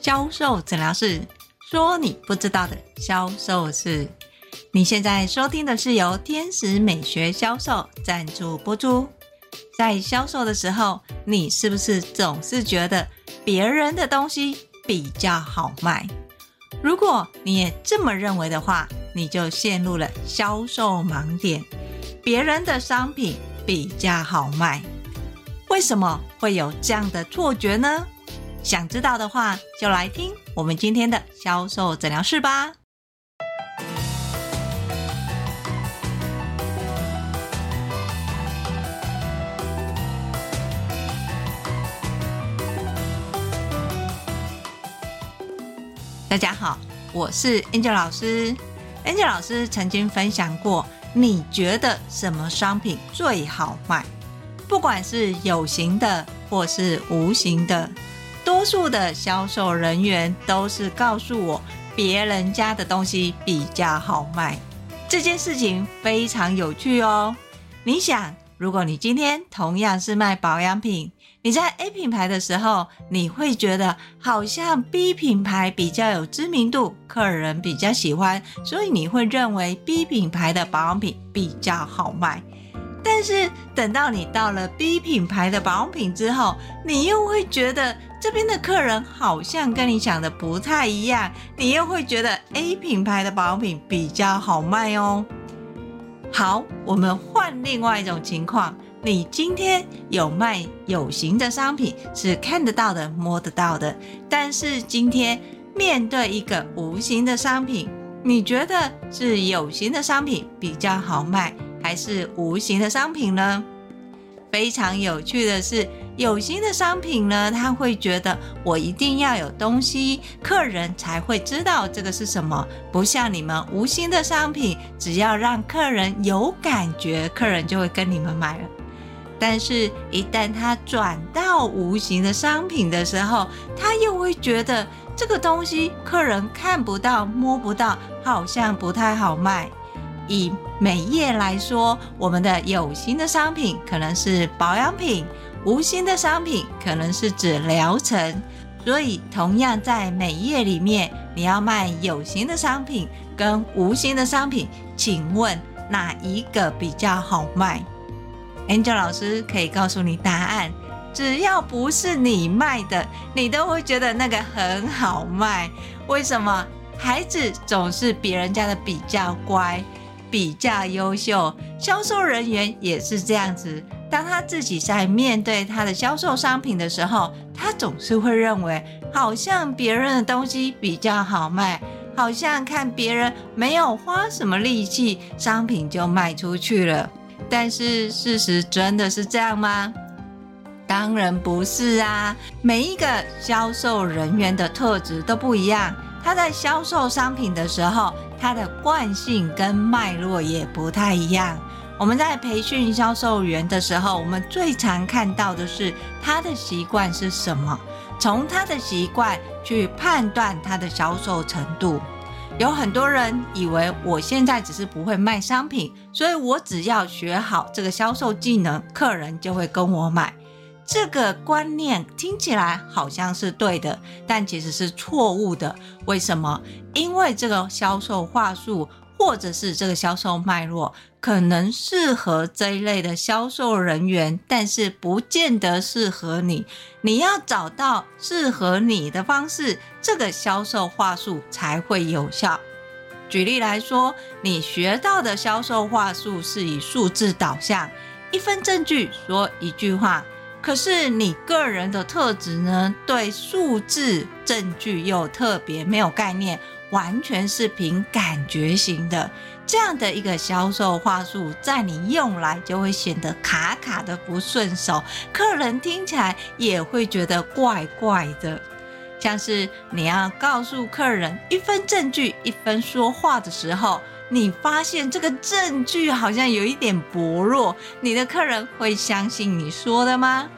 销售诊疗室，说你不知道的销售事。你现在收听的是由天使美学销售赞助播出。在销售的时候，你是不是总是觉得别人的东西比较好卖？如果你也这么认为的话，你就陷入了销售盲点。别人的商品比较好卖，为什么会有这样的错觉呢？想知道的话，就来听我们今天的销售诊疗室吧。大家好，我是 Angel 老师。Angel 老师曾经分享过，你觉得什么商品最好卖？不管是有形的或是无形的。多数的销售人员都是告诉我，别人家的东西比较好卖。这件事情非常有趣哦。你想，如果你今天同样是卖保养品，你在 A 品牌的时候，你会觉得好像 B 品牌比较有知名度，客人比较喜欢，所以你会认为 B 品牌的保养品比较好卖。但是等到你到了 B 品牌的保养品之后，你又会觉得这边的客人好像跟你想的不太一样，你又会觉得 A 品牌的保养品比较好卖哦。好，我们换另外一种情况，你今天有卖有形的商品，是看得到的、摸得到的，但是今天面对一个无形的商品，你觉得是有形的商品比较好卖？还是无形的商品呢？非常有趣的是，有形的商品呢，他会觉得我一定要有东西，客人才会知道这个是什么。不像你们无形的商品，只要让客人有感觉，客人就会跟你们买了。但是，一旦他转到无形的商品的时候，他又会觉得这个东西客人看不到、摸不到，好像不太好卖。以美业来说，我们的有形的商品可能是保养品，无形的商品可能是指疗程。所以，同样在美业里面，你要卖有形的商品跟无形的商品，请问哪一个比较好卖？Angel 老师可以告诉你答案，只要不是你卖的，你都会觉得那个很好卖。为什么？孩子总是别人家的比较乖。比较优秀，销售人员也是这样子。当他自己在面对他的销售商品的时候，他总是会认为，好像别人的东西比较好卖，好像看别人没有花什么力气，商品就卖出去了。但是事实真的是这样吗？当然不是啊！每一个销售人员的特质都不一样。他在销售商品的时候，他的惯性跟脉络也不太一样。我们在培训销售员的时候，我们最常看到的是他的习惯是什么，从他的习惯去判断他的销售程度。有很多人以为我现在只是不会卖商品，所以我只要学好这个销售技能，客人就会跟我买。这个观念听起来好像是对的，但其实是错误的。为什么？因为这个销售话术，或者是这个销售脉络，可能适合这一类的销售人员，但是不见得适合你。你要找到适合你的方式，这个销售话术才会有效。举例来说，你学到的销售话术是以数字导向，一分证据说一句话。可是你个人的特质呢？对数字证据又特别没有概念，完全是凭感觉型的。这样的一个销售话术，在你用来就会显得卡卡的不顺手，客人听起来也会觉得怪怪的。像是你要告诉客人一分证据一分说话的时候，你发现这个证据好像有一点薄弱，你的客人会相信你说的吗？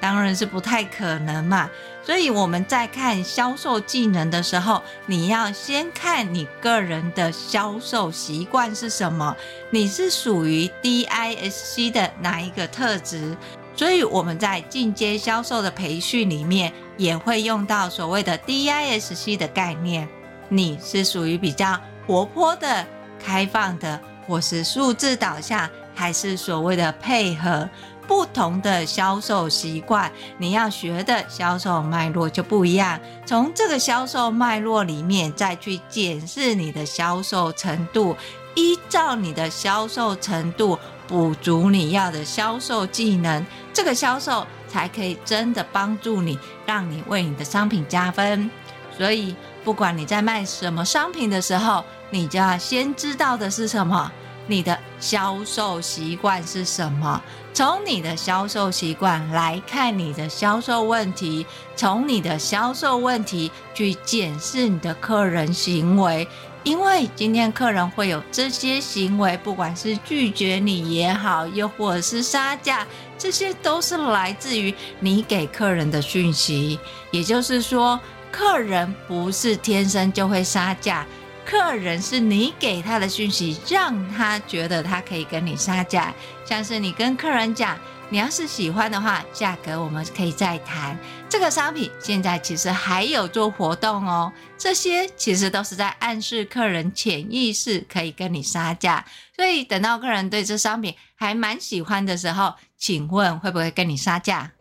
当然是不太可能嘛。所以我们在看销售技能的时候，你要先看你个人的销售习惯是什么，你是属于 DISC 的哪一个特质。所以我们在进阶销售的培训里面，也会用到所谓的 DISC 的概念。你是属于比较活泼的、开放的，或是数字导向，还是所谓的配合？不同的销售习惯，你要学的销售脉络就不一样。从这个销售脉络里面，再去检视你的销售程度，依照你的销售程度补足你要的销售技能，这个销售才可以真的帮助你，让你为你的商品加分。所以，不管你在卖什么商品的时候，你就要先知道的是什么。你的销售习惯是什么？从你的销售习惯来看你的销售问题，从你的销售问题去检视你的客人行为，因为今天客人会有这些行为，不管是拒绝你也好，又或者是杀价，这些都是来自于你给客人的讯息。也就是说，客人不是天生就会杀价。客人是你给他的讯息，让他觉得他可以跟你杀价。像是你跟客人讲，你要是喜欢的话，价格我们可以再谈。这个商品现在其实还有做活动哦，这些其实都是在暗示客人潜意识可以跟你杀价。所以等到客人对这商品还蛮喜欢的时候，请问会不会跟你杀价？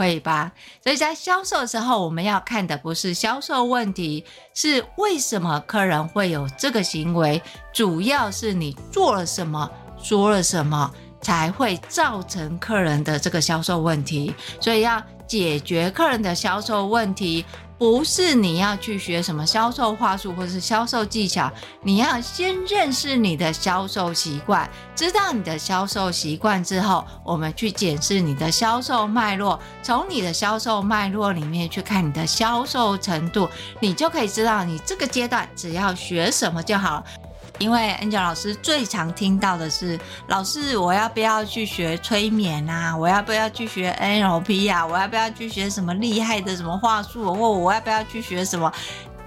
会吧，所以在销售的时候，我们要看的不是销售问题，是为什么客人会有这个行为，主要是你做了什么，说了什么，才会造成客人的这个销售问题。所以要解决客人的销售问题。不是你要去学什么销售话术或是销售技巧，你要先认识你的销售习惯，知道你的销售习惯之后，我们去检视你的销售脉络，从你的销售脉络里面去看你的销售程度，你就可以知道你这个阶段只要学什么就好了。因为 Angel 老师最常听到的是，老师，我要不要去学催眠啊？我要不要去学 NLP 啊？我要不要去学什么厉害的什么话术？或我要不要去学什么？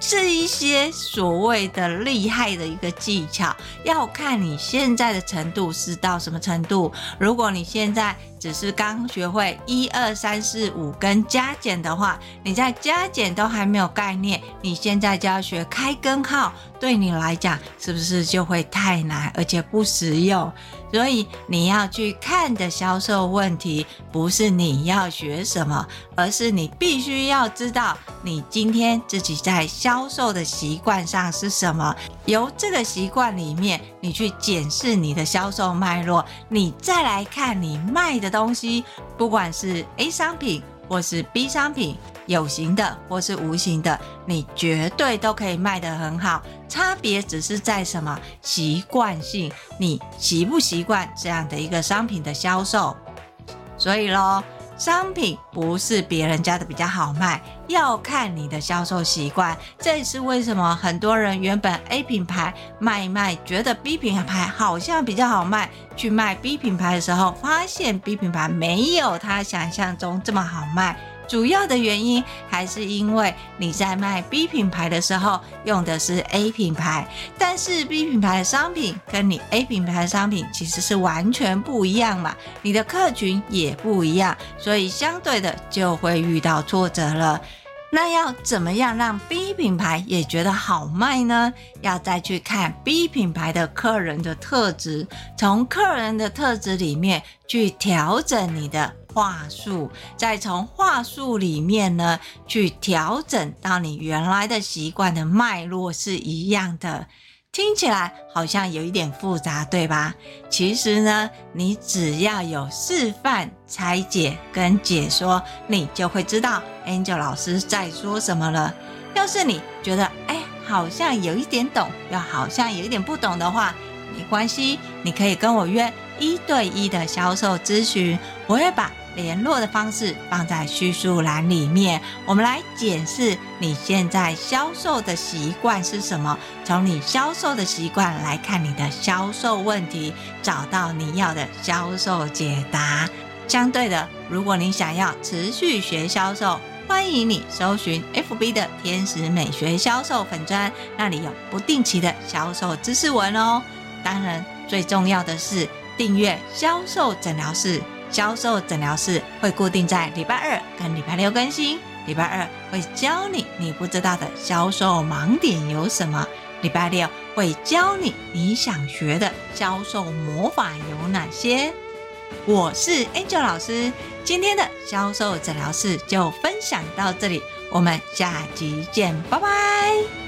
这一些所谓的厉害的一个技巧，要看你现在的程度是到什么程度。如果你现在只是刚学会一二三四五跟加减的话，你在加减都还没有概念，你现在就要学开根号，对你来讲是不是就会太难，而且不实用？所以你要去看的销售问题，不是你要学什么，而是你必须要知道你今天自己在销售的习惯上是什么。由这个习惯里面，你去检视你的销售脉络，你再来看你卖的东西，不管是 A 商品或是 B 商品。有形的或是无形的，你绝对都可以卖得很好。差别只是在什么习惯性，你习不习惯这样的一个商品的销售？所以咯，商品不是别人家的比较好卖，要看你的销售习惯。这也是为什么很多人原本 A 品牌卖一卖，觉得 B 品牌好像比较好卖，去卖 B 品牌的时候，发现 B 品牌没有他想象中这么好卖。主要的原因还是因为你在卖 B 品牌的时候用的是 A 品牌，但是 B 品牌的商品跟你 A 品牌的商品其实是完全不一样嘛，你的客群也不一样，所以相对的就会遇到挫折了。那要怎么样让 B 品牌也觉得好卖呢？要再去看 B 品牌的客人的特质，从客人的特质里面去调整你的话术，再从话术里面呢去调整到你原来的习惯的脉络是一样的。听起来好像有一点复杂，对吧？其实呢，你只要有示范、拆解跟解说，你就会知道 Angel 老师在说什么了。要是你觉得哎，好像有一点懂，又好像有一点不懂的话，没关系，你可以跟我约一对一的销售咨询，我会把。联络的方式放在叙述栏里面，我们来检视你现在销售的习惯是什么？从你销售的习惯来看你的销售问题，找到你要的销售解答。相对的，如果你想要持续学销售，欢迎你搜寻 FB 的天使美学销售粉专，那里有不定期的销售知识文哦。当然，最重要的是订阅销售诊疗室。销售诊疗室会固定在礼拜二跟礼拜六更新，礼拜二会教你你不知道的销售盲点有什么，礼拜六会教你你想学的销售魔法有哪些。我是 Angel 老师，今天的销售诊疗室就分享到这里，我们下集见，拜拜。